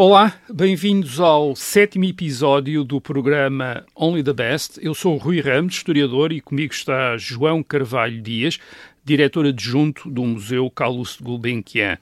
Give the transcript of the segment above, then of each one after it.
Olá, bem-vindos ao sétimo episódio do programa Only the Best. Eu sou Rui Ramos, historiador, e comigo está João Carvalho Dias, diretor adjunto do Museu Carlos de Gulbenkian.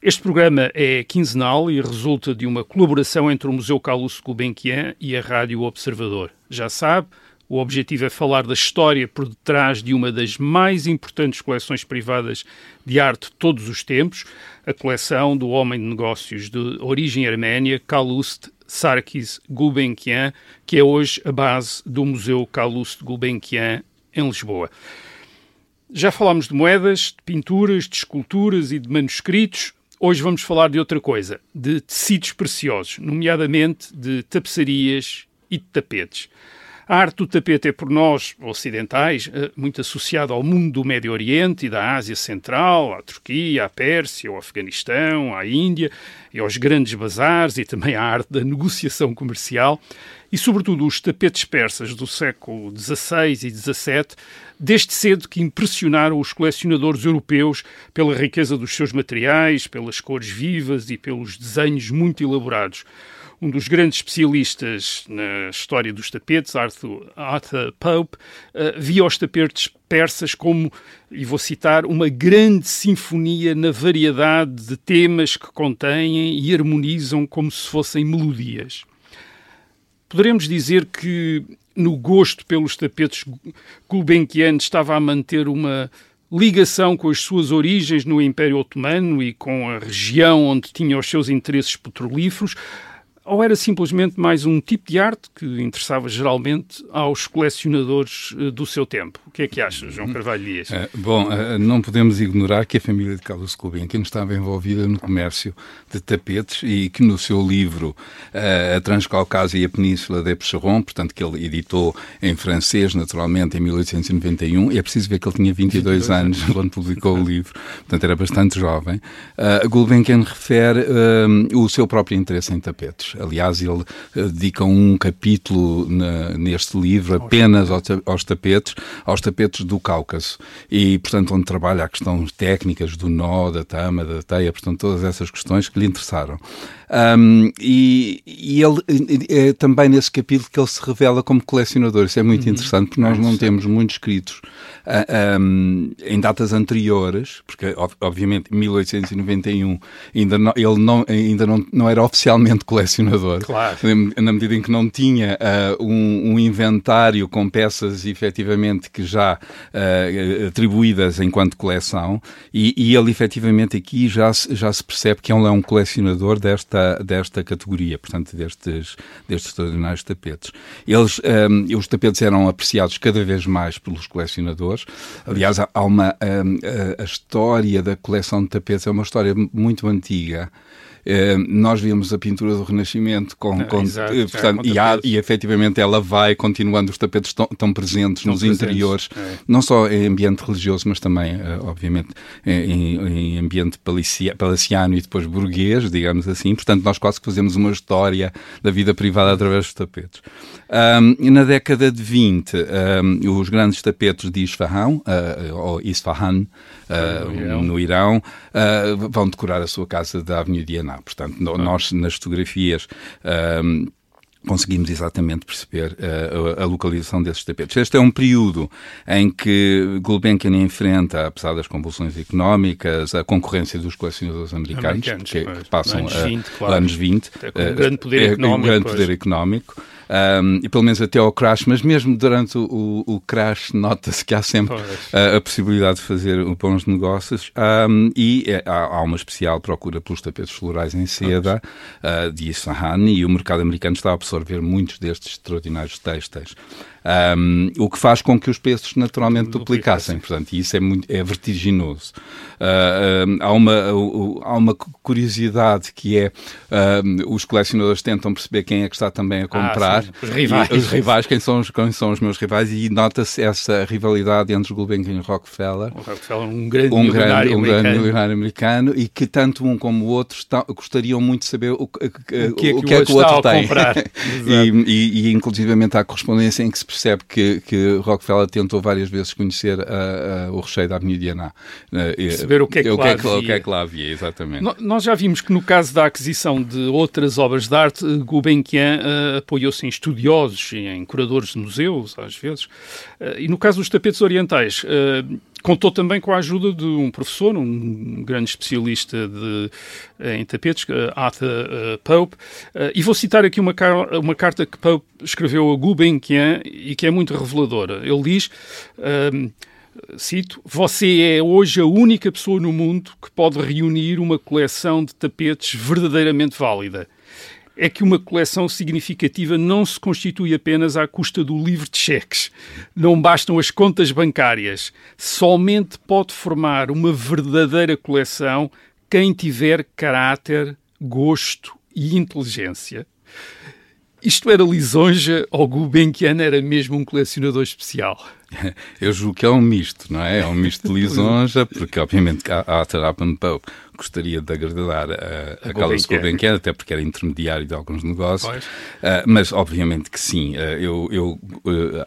Este programa é quinzenal e resulta de uma colaboração entre o Museu Carlos de Gulbenkian e a Rádio Observador. Já sabe, o objetivo é falar da história por detrás de uma das mais importantes coleções privadas de arte de todos os tempos, a coleção do homem de negócios de origem arménia, Calouste Sarkis Gulbenkian, que é hoje a base do Museu Calouste Gulbenkian em Lisboa. Já falámos de moedas, de pinturas, de esculturas e de manuscritos. Hoje vamos falar de outra coisa, de tecidos preciosos, nomeadamente de tapeçarias e de tapetes. A arte do tapete é por nós, ocidentais, eh, muito associada ao mundo do Médio Oriente e da Ásia Central, à Turquia, à Pérsia, ao Afeganistão, à Índia e aos grandes bazares e também à arte da negociação comercial. E, sobretudo, os tapetes persas do século XVI e XVII, desde cedo que impressionaram os colecionadores europeus pela riqueza dos seus materiais, pelas cores vivas e pelos desenhos muito elaborados um dos grandes especialistas na história dos tapetes, Arthur, Arthur Pope, uh, via os tapetes persas como, e vou citar, uma grande sinfonia na variedade de temas que contêm e harmonizam como se fossem melodias. Poderemos dizer que no gosto pelos tapetes Gulbenkian estava a manter uma ligação com as suas origens no Império Otomano e com a região onde tinha os seus interesses petrolíferos, ou era simplesmente mais um tipo de arte que interessava geralmente aos colecionadores eh, do seu tempo? O que é que achas, João Carvalho Dias? Uh, bom, uh, não podemos ignorar que a família de Carlos Gulbenkian estava envolvida no comércio de tapetes e que no seu livro A Transcaucásia e a Península de Epcheron, portanto que ele editou em francês, naturalmente, em 1891, e é preciso ver que ele tinha 22, 22 anos quando publicou o livro, portanto era bastante jovem, uh, Gulbenkian refere o seu próprio interesse em tapetes. Aliás, ele eh, dedica um capítulo na, neste livro apenas aos, aos tapetes, aos tapetes do Cáucaso. E, portanto, onde trabalha a questões técnicas do nó, da tama, da teia, portanto, todas essas questões que lhe interessaram. Um, e, e, ele é também nesse capítulo que ele se revela como colecionador. Isso é muito uhum. interessante, porque nós não temos muitos escritos uh, ah, um, em datas anteriores, porque obviamente em 1891 ainda não, ele não, ainda não, não era oficialmente colecionador, claro. na medida em que não tinha uh, um, um, inventário com peças efetivamente que já uh, atribuídas enquanto coleção, e, e, ele efetivamente aqui já se, já se percebe que ele é um colecionador desta, desta categoria, portanto destes, destes extraordinários tapetes. Eles, um, os tapetes eram apreciados cada vez mais pelos colecionadores Aliás, há uma. A, a, história da coleção de tapetes é uma história muito antiga. Uh, nós vimos a pintura do Renascimento com, ah, com, exato, uh, portanto, e, há, e efetivamente ela vai continuando, os tapetes estão, estão presentes estão nos presentes, interiores, é. não só em ambiente religioso, mas também, uh, obviamente, em, em ambiente palaciano e depois burguês, digamos assim. Portanto, nós quase que fazemos uma história da vida privada através dos tapetes. Um, na década de 20, um, os grandes tapetes de Isfahan, ou Isfahan, no, no Irão, vão decorar a sua casa da Avenida Diana Portanto, ah. nós nas fotografias. Um, conseguimos exatamente perceber uh, a, a, localização desses tapetes. Este é um período em que Gulbenkian enfrenta, apesar das convulsões económicas, a concorrência dos colecionadores americanos, americanos que, que, passam anos 20, claro. anos 20 é, com um grande poder é, económico. Um grande poder económico um, e pelo menos até ao crash, mas mesmo durante o, o crash nota-se que há sempre a, a, possibilidade de fazer bons negócios. Um, e é, há, há, uma especial procura pelos tapetes florais em seda uh, de Isfahan e o mercado americano está a absorver muitos destes extraordinários textos. Um, o que faz com que os preços naturalmente duplicassem. Portanto, isso é, muito, é vertiginoso. Uh, há, uma, uh, há uma curiosidade que é os colecionadores tentam perceber quem é que está também a comprar claro. Os rivais. E os rivais, quem são, quem são os meus rivais, e nota-se essa rivalidade entre Gulbenkian e Rockefeller. O Rockefeller, um grande um milionário grande, um americano. grande milionário americano, e que tanto um como o outro está, gostariam muito de saber o, que- O que é que o o que, é que o outro outro está a tem. comprar. e, e, e, inclusivamente há correspondência em que se percebe que, que Rockefeller tentou várias vezes conhecer a- a- o recheio da Avenida Diana. Perceber o que é que lá o que é que havia. lá havia, exatamente. No- Nós já vimos que no caso da aquisição de outras obras de arte, eh, Gulbenkian eh, apoiou-se em estudiosos, e em curadores de museus, às vezes. Eh, e no caso dos tapetes orientais, eh, contou também com a ajuda de um professor, um grande especialista de, eh, em tapetes, eh, Arthur eh, Pope. E vou citar aqui uma, uma carta que Pope escreveu a Gulbenkian e que é muito reveladora. Ele diz... ehm, Cito, você é hoje a única pessoa no mundo que pode reunir uma coleção de tapetes verdadeiramente válida. É que uma coleção significativa não se constitui apenas à custa do livro de cheques. Não bastam as contas bancárias. Somente pode formar uma verdadeira coleção quem tiver caráter, gosto e inteligência. Isto era lisonja ou Gulbenkian era mesmo um colecionador especial? Eu julgo que é um misto, não é? É um misto de lisonja, porque obviamente a Arthur Appleton Pope gostaria de agradar a, a Carlos Gulbenkian. Até porque era intermediário de alguns negócios. Ah, mas obviamente que sim. Ah, eu eu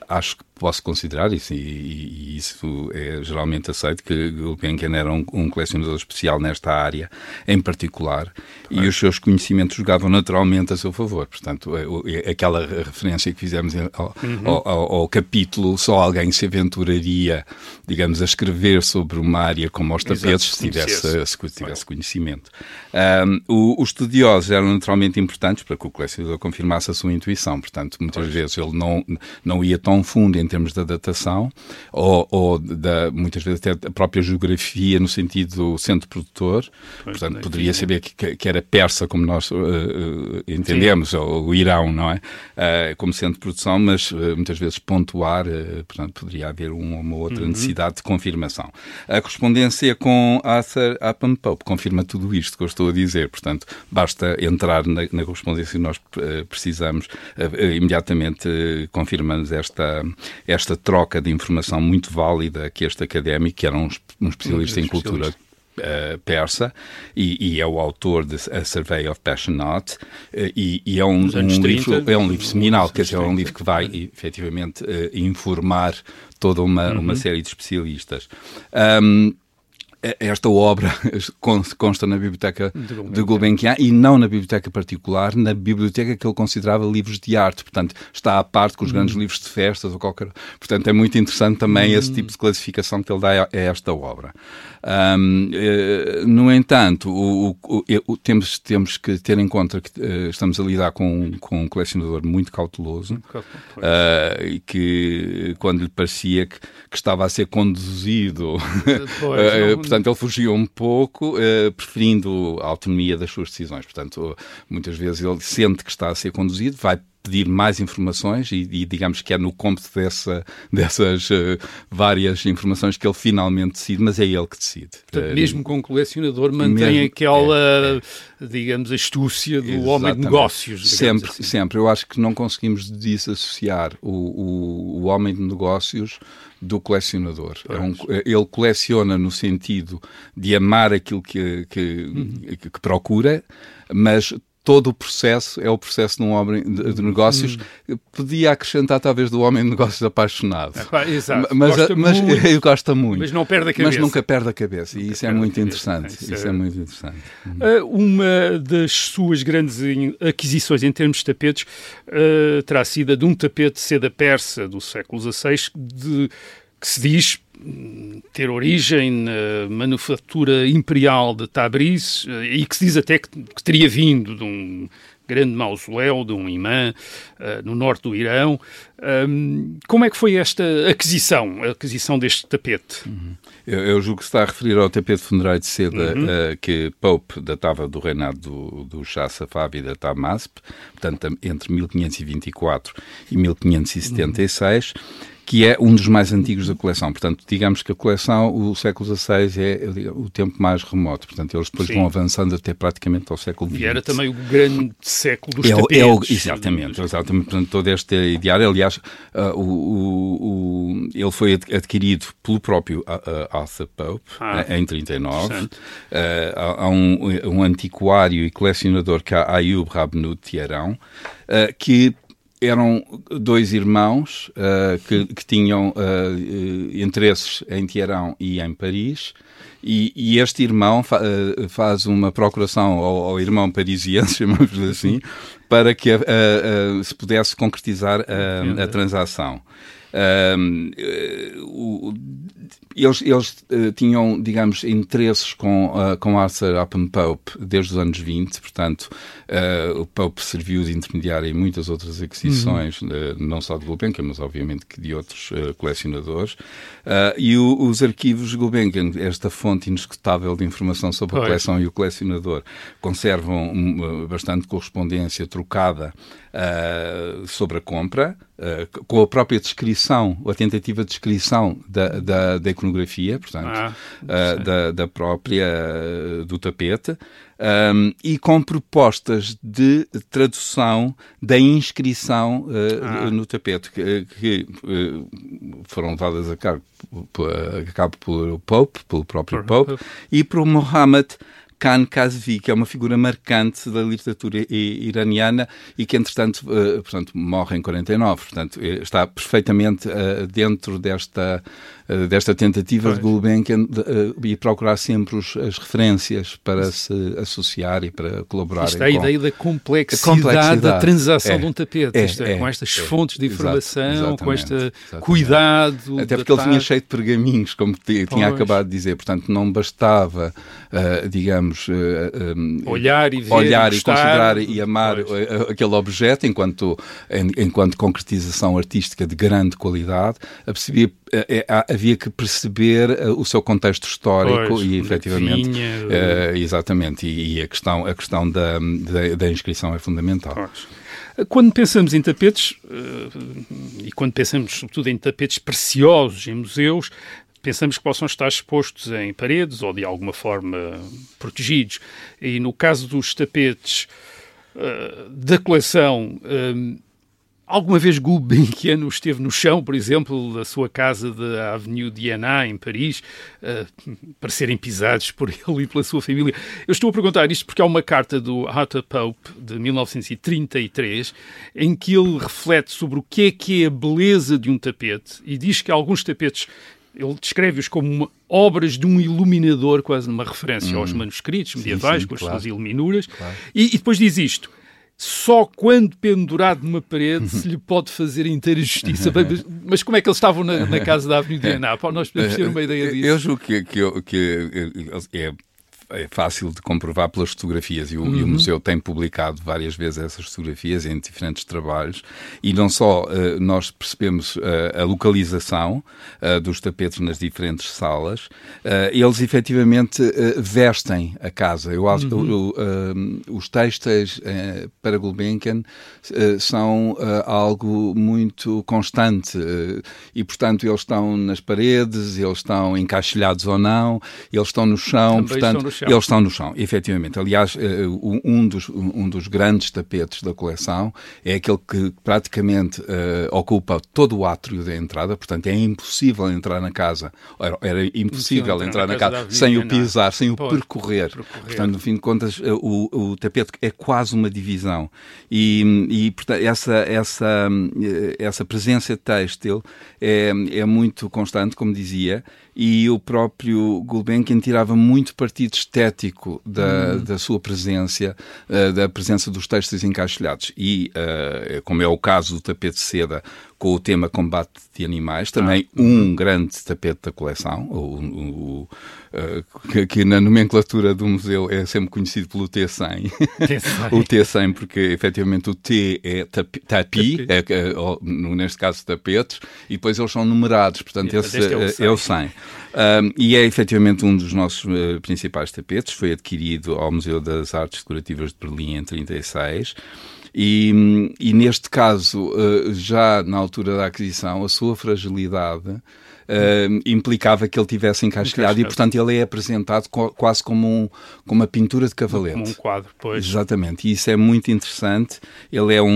ah, acho que posso considerar isso, e, e- isso é geralmente aceito, que Gulbenkian era um, um colecionador especial nesta área em particular, e os seus conhecimentos jogavam naturalmente a seu favor. Portanto, o- eh, aquela referência que fizemos ao, ao- ao- ao capítulo, só alguém se aventuraria, digamos, a escrever sobre uma área como os tapetes, se se tivesse, se tivesse conhecimento. O- os estudiosos eram naturalmente importantes para que o colecionador confirmasse a sua intuição. Portanto, muitas vezes ele não, não ia tão fundo em termos da datação, ou, ou da, muitas vezes até a própria geografia no sentido do centro produtor. Portanto, daí poderia tinha. saber que, que- era persa, como nós eh, eh, entendemos, ou o Irão, não é? Eh, como centro de produção, mas eh, muitas vezes pontuar, portanto, poderia haver uma ou outra Uhum. necessidade de confirmação. A correspondência com Arthur Appam Pope confirma tudo isto que eu estou a dizer, portanto, basta entrar na, na correspondência que nós eh, precisamos, eh, imediatamente eh, confirmamos esta, esta troca de informação muito válida que este académico, que era um, um especialista em cultura eh, persa e, e é o autor de A Survey of Passion Art eh, e, e é um, um 30, livro é um livro seminal, quer dizer, é um livro que vai efetivamente eh, informar toda uma, Uhum. uma série de especialistas. Ahm, esta obra con- consta na biblioteca De Gulbenkian. e não na biblioteca particular, na biblioteca que ele considerava livros de arte. Portanto, está à parte com os grandes livros de festas ou qualquer. Portanto, é muito interessante também esse tipo de classificação que ele dá a esta obra. Ahm, eh, no entanto, o, o- o- temos, temos que ter em conta que eh, estamos a lidar com, com um colecionador muito cauteloso. Ah, e que quando lhe parecia que, que estava a ser conduzido, Pois, ah, não- portanto ele fugia um pouco, ah, preferindo a autonomia das suas decisões. Portanto, muitas vezes ele sente que está a ser conduzido, vai pedir mais informações e, e digamos que é no cômputo dessa, dessas ah, várias informações que ele finalmente decide, mas é ele que decide. Portanto, Ah, mesmo com um colecionador, mantém mesmo- aquela, digamos, astúcia do homem de Exatamente. negócios. Sempre, assim. sempre. Eu acho que não conseguimos desassociar o, o, o homem de negócios do colecionador. É um- ele coleciona no sentido de amar aquilo que, que, Uhum. que procura, mas todo o processo é o processo de um homem de, negócios. Uhum. Podia acrescentar talvez do homem de negócios apaixonado. Pá, Exato. Mas, Gosta mas muito, ele gosta muito. mas não perde a cabeça. Mas nunca perde a cabeça. E isso é muito interessante. Isso Isso é- é muito interessante. Uh, Uma das suas grandes aquisições em termos de tapetes uh, terá sido a de um tapete de seda persa do século XVI, de, que se diz hum, ter origem na manufatura imperial de Tabriz uh, e que se diz até que, que teria vindo de um grande mausoléu de um imã uh, no norte do Irão. Um, como é que foi esta aquisição, a aquisição deste tapete? Eu, eu julgo que se está a referir ao tapete funerário de seda Uhum. eh, que Pope datava do reinado do, do Shah Safavi da Tahmasp, portanto, entre 1524 e 1576, que é um dos mais antigos da coleção. Portanto, digamos que a coleção, o século XVI é o tempo mais remoto. Portanto, eles depois Sim. vão avançando até praticamente ao século XX. E era também o grande século dos é, tapetes. É o, exatamente, exatamente. Portanto, todo este ideário, aliás, uh, o, o, ele foi adquirido pelo próprio uh, Arthur Pope ah, em 39. Uh, há um, um, antiquário e colecionador que é Ayub Rabnut Tiarão, uh, que eram dois irmãos uh, que, que, tinham uh, interesses em Teherão e em Paris. E, e este irmão fa uh, faz uma procuração ao, ao irmão parisiense, chamamos assim, para que se pudesse concretizar a transação. o, eles, eles uh, tinham, digamos, interesses com, uh, com Arthur Upham Pope desde os anos 20, portanto, uh, o Pope serviu de intermediário em muitas outras aquisições, uhum. não só de Gulbenkian, mas obviamente que de outros colecionadores. e o, os arquivos de Gulbenkian, esta fonte inescutável de informação sobre a coleção e o colecionador, conservam um, bastante correspondência trocada sobre a compra, uh, com a própria descrição, a tentativa de descrição da, da, da iconografia, portanto, ah, uh, da, da, própria do tapete. Um, e com propostas de tradução da inscrição ah. no tapete, que, que foram levadas a cabo, a cabo pelo Pope, pelo próprio Pope, e por Mohammed Khan Kazvi, que é uma figura marcante da literatura iraniana e que, entretanto, uh, portanto, morre em 49. Portanto, eh, está perfeitamente uh, dentro desta eh, desta tentativa pois. de Gulbenkian de, uh, e procurar sempre os, as referências para se associar e para colaborar. Isto é a ideia da complexidade, complexidade, da transação é, de um tapete, é, é, com estas é, fontes de informação, com este cuidado. Até porque ele vinha cheio de pergaminhos, como tinha acabado de dizer, portanto não bastava, uh, digamos, um, olhar e ver, olhar e considerar e amar aquele objeto enquanto, enquanto concretização artística de grande qualidade, a perceber é, é, havia que perceber uh, o seu contexto histórico pois, e efetivamente vinha, uh, exatamente e, e, a questão a questão da, da, da inscrição é fundamental. Pois. Quando pensamos em tapetes e quando pensamos sobretudo em tapetes preciosos em museus pensamos que possam estar expostos em paredes ou de alguma forma protegidos e no caso dos tapetes da coleção Alguma vez Gulbenkian esteve no chão, por exemplo, da sua casa da Avenue Diana, em Paris, uh, para serem pisados por ele e pela sua família? Eu estou a perguntar isto porque há uma carta do Arthur Pope, de 1933, em que ele reflete sobre o que é que é a beleza de um tapete e diz que alguns tapetes ele descreve-os como obras de um iluminador, quase numa referência hum. aos manuscritos medievais, sim, sim, com as claro. suas iluminuras. Claro. E, e, depois diz isto: só quando pendurado numa parede se lhe pode fazer inteira justiça. mas, como é que eles estavam na, na casa da Avenida Anápolis? Nós podemos ter uma ideia disso. Eu julgo que, que, que é é fácil de comprovar pelas fotografias e o, uhum. e o, museu tem publicado várias vezes essas fotografias em diferentes trabalhos e não só uh, nós percebemos uh, a localização uh, dos tapetes nas diferentes salas, eles efetivamente vestem a casa. Eu, uhum. os textos para Gulbenkian são algo muito constante e, portanto, eles estão nas paredes, eles estão encaixilhados ou não, eles estão no chão, Também portanto chão. Eles estão no chão, efetivamente. Aliás, eh, um dos, um dos grandes tapetes da coleção é aquele que praticamente uh, ocupa todo o átrio da entrada, portanto é impossível entrar na casa, era, era impossível entrar, entrar na, casa, casa sem o pisar, sem o percorrer. percorrer. Portanto, no fim de contas, eh, o, o tapete é quase uma divisão. E, e portanto, essa, essa, essa presença têxtil é, é muito constante, como dizia, e o próprio Gulbenkian tirava muito partido estético da, hum. da sua presença, uh, da presença dos textos encaixilhados. E, uh, como é o caso do tapete de seda, com o tema combate de animais, também ah. um grande tapete da coleção, o, o, o que, que, na nomenclatura do museu é sempre conhecido pelo T100. o T100, porque efetivamente o T é tapi, tapi é, é, neste caso tapetes, e depois eles são numerados, portanto e, esse é o 100. É o 100. Um, e é efetivamente um dos nossos uh, principais tapetes, foi adquirido ao Museu das Artes Decorativas de Berlim em 36 E, e neste caso, uh, já na altura da aquisição, a sua fragilidade uh, implicava que ele tivesse encasquilhado e, portanto, ele é apresentado co quase como, um, como uma pintura de cavalete. Como um quadro, pois. Exatamente, e isso é muito interessante. Ele é um,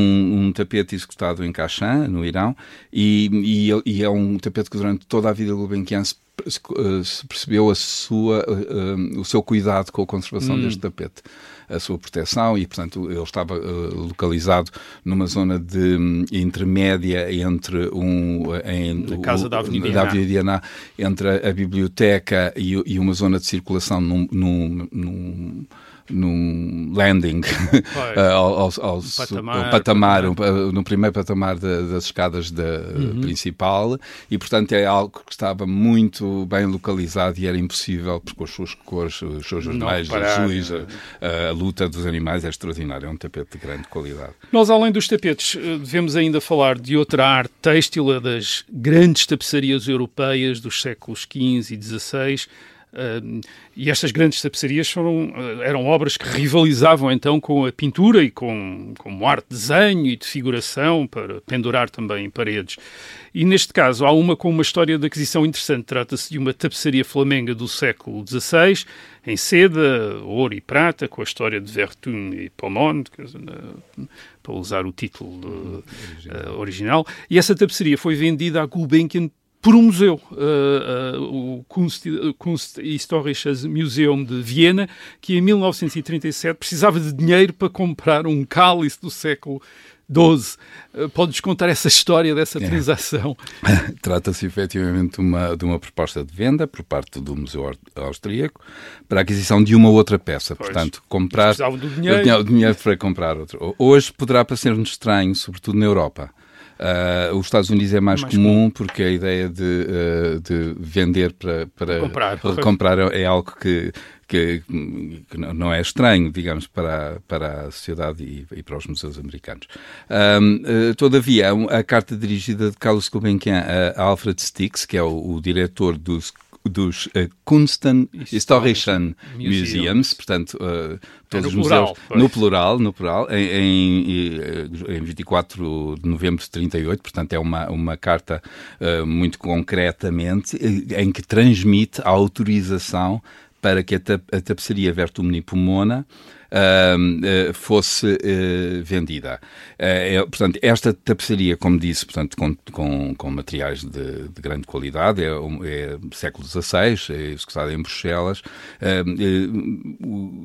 um tapete executado em Kashan, no Irão, e, e, e, é um tapete que durante toda a vida do Gulbenkian se se percebeu a sua, uh, o seu cuidado com a conservação hum. deste tapete, a sua proteção e, portanto, ele estava localizado numa zona de um, intermédia entre um em, a casa o, da Avenida, da Avenida Diana, entre a, a biblioteca e, e, uma zona de circulação num, num, num num landing ao, ao, ao, patamar, patamar, patamar. no primeiro patamar de, das escadas de, uhum. principal e portanto é algo que estava muito bem localizado e era impossível porque com as suas cores, os seus jornais azuis, a, a, luta dos animais é extraordinária, é um tapete de grande qualidade. Nós além dos tapetes eh, devemos ainda falar de outra arte têxtil, das grandes tapeçarias europeias dos séculos XV e XVI Uh, e estas grandes tapeçarias foram, uh, eram obras que rivalizavam então com a pintura e com, com arte de desenho e de figuração para pendurar também em paredes. E neste caso há uma com uma história de aquisição interessante. Trata-se de uma tapeçaria flamenga do século XVI, em seda, ouro e prata, com a história de Vertun e Pomone, para usar o título de, uh, original. E essa tapeçaria foi vendida a Gulbenkian por um museu, uh, uh, o Kunst, Kunsthistorisches Museum de Viena, que em 1937 precisava de dinheiro para comprar um cálice do século XII. Uh, Podes contar essa história dessa é. transação? Trata-se efetivamente de uma, de uma proposta de venda por parte do Museu Austríaco para a aquisição de uma outra peça. Pois. Portanto, comprar. Precisavam do dinheiro. dinheiro para comprar outro. Hoje poderá parecer-nos estranho, sobretudo na Europa Uh, os Estados Unidos é mais, mais comum, comum, porque a ideia de, uh, de vender para, para comprar, comprar é algo que, que, que, não é estranho, digamos, para, para a sociedade e, e para os museus americanos. uh, todavia, a carta dirigida de Carlos Gulbenkian a Alfred Stix, que é o, o diretor dos dos uh, Kunsthistorischen Museums, portanto, uh, todos é os museus plural, no plural, no plural, em, em, eh, em 24 de novembro de 38, portanto, é uma, uma carta uh, muito concretamente em que transmite a autorização para que a, a tapeçaria Vertumni Pomona uh, fosse uh, vendida. Eh, é, portanto, esta tapeçaria, como disse, portanto, com, com, com materiais de, de, grande qualidade, é, é século XVI, é executada em Bruxelas.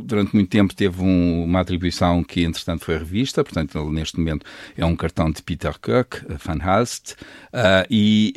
durante muito tempo teve um, uma atribuição que, entretanto, foi revista, portanto, ele, neste momento é um cartão de Peter Koch, Van Halst, e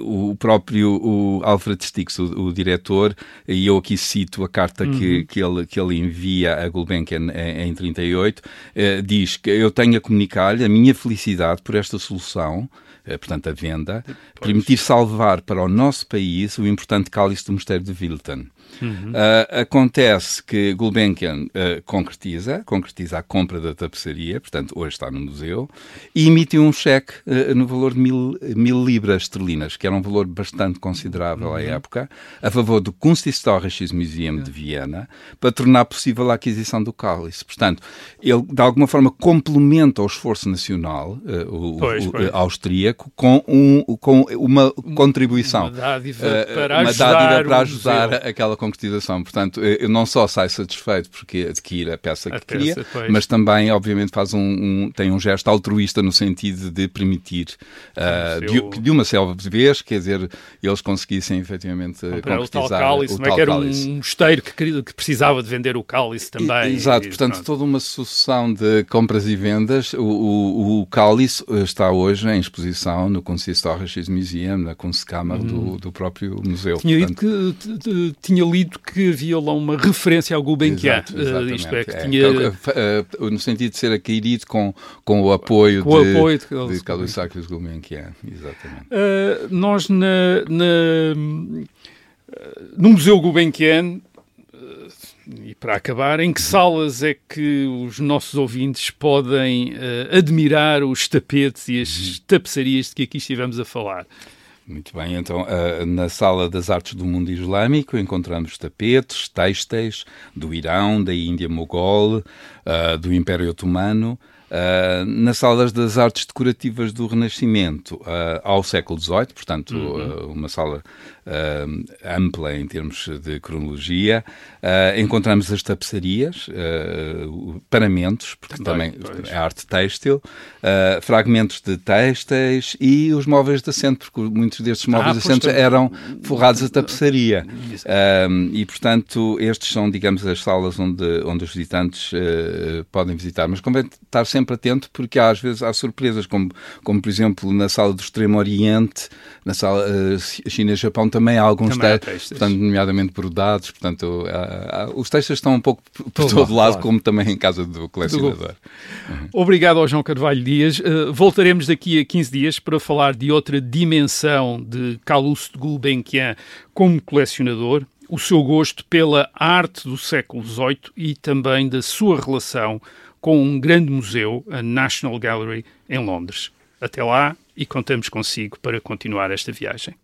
o próprio o Alfred Stix, o, o, diretor, e eu aqui cito a carta uhum. que, que, ele, que ele envia a Gulbenkian em, em 38, eh, diz que eu tenho a comunicar-lhe a minha felicidade por esta solução, eh, portanto a venda, pois. permitir salvar para o nosso país o importante cálice do Mosteiro de Wilton. Uhum. Uh, acontece que Gulbenkian uh, concretiza, concretiza a compra da tapeçaria, portanto, hoje está no museu, e emite um cheque uh, no valor de mil, mil libras esterlinas, que era um valor bastante considerável uhum. à época, a favor do Kunsthistorisches Museum de Viena, para tornar possível a aquisição do cálice. Portanto, ele, de alguma forma, complementa o esforço nacional, o, pois, o pois. austríaco, com, um, com uma contribuição. Uma dádiva para uma ajudar, dádiva para ajudar aquela concretização. Portanto, eu não só sai satisfeito porque adquire a peça que a queria, peça, mas também, obviamente, faz um, um, tem um gesto altruísta no sentido de permitir uh, de, de, uma selva vez, quer dizer, eles conseguissem efetivamente Comprar concretizar o tal cálice, o tal é que era cálice. um mosteiro que, que, precisava de vender o cálice também. E, exato, e, portanto, pronto. toda uma sucessão de compras e vendas. O, o, o cálice está hoje em exposição no Kunsthistorisches Museum, na Kunstkammer hum. do, do próprio museu. Tinha portanto, que tinha lido que havia lá uma referência ao Gulbenkian. Uh, isto é, que é, tinha... Uh, no sentido de ser adquirido com, com o apoio com de, o apoio de, de Carlos Sacres Gulbenkian. Exatamente. Uh, nós, na, na, no Museu Gulbenkian, e para acabar, em que salas é que os nossos ouvintes podem uh, admirar os tapetes e as uhum. tapeçarias de que aqui estivemos a falar? Muito bem, então uh, na Sala das Artes do Mundo Islâmico encontramos tapetes, têxteis do Irão, da Índia Mogol, uh, do Império Otomano, Uh, nas salas das artes decorativas do Renascimento uh, ao século XVIII, portanto, uhum. uh, uma sala ampla em termos de cronologia. encontramos as tapeçarias, paramentos, porque também, também é arte têxtil, fragmentos de têxteis e os móveis de assento, porque muitos destes móveis ah, de assento eram forrados a tapeçaria. e, portanto, estes são, digamos, as salas onde, onde os visitantes podem visitar. Mas convém estar sempre atento porque há, às vezes há surpresas, como, como por exemplo na sala do Extremo Oriente, na sala uh, China-Japão também há alguns textos, portanto, nomeadamente brodados, portanto, há, há, os textos estão um pouco por todo, todo lado, claro. como também em casa do colecionador. Uhum. Obrigado ao João Carvalho Dias. Uh, voltaremos daqui a 15 dias para falar de outra dimensão de Calouste Gulbenkian como colecionador, o seu gosto pela arte do século XVIII e também da sua relação com um grande museu, a National Gallery, em Londres. Até lá e contamos consigo para continuar esta viagem.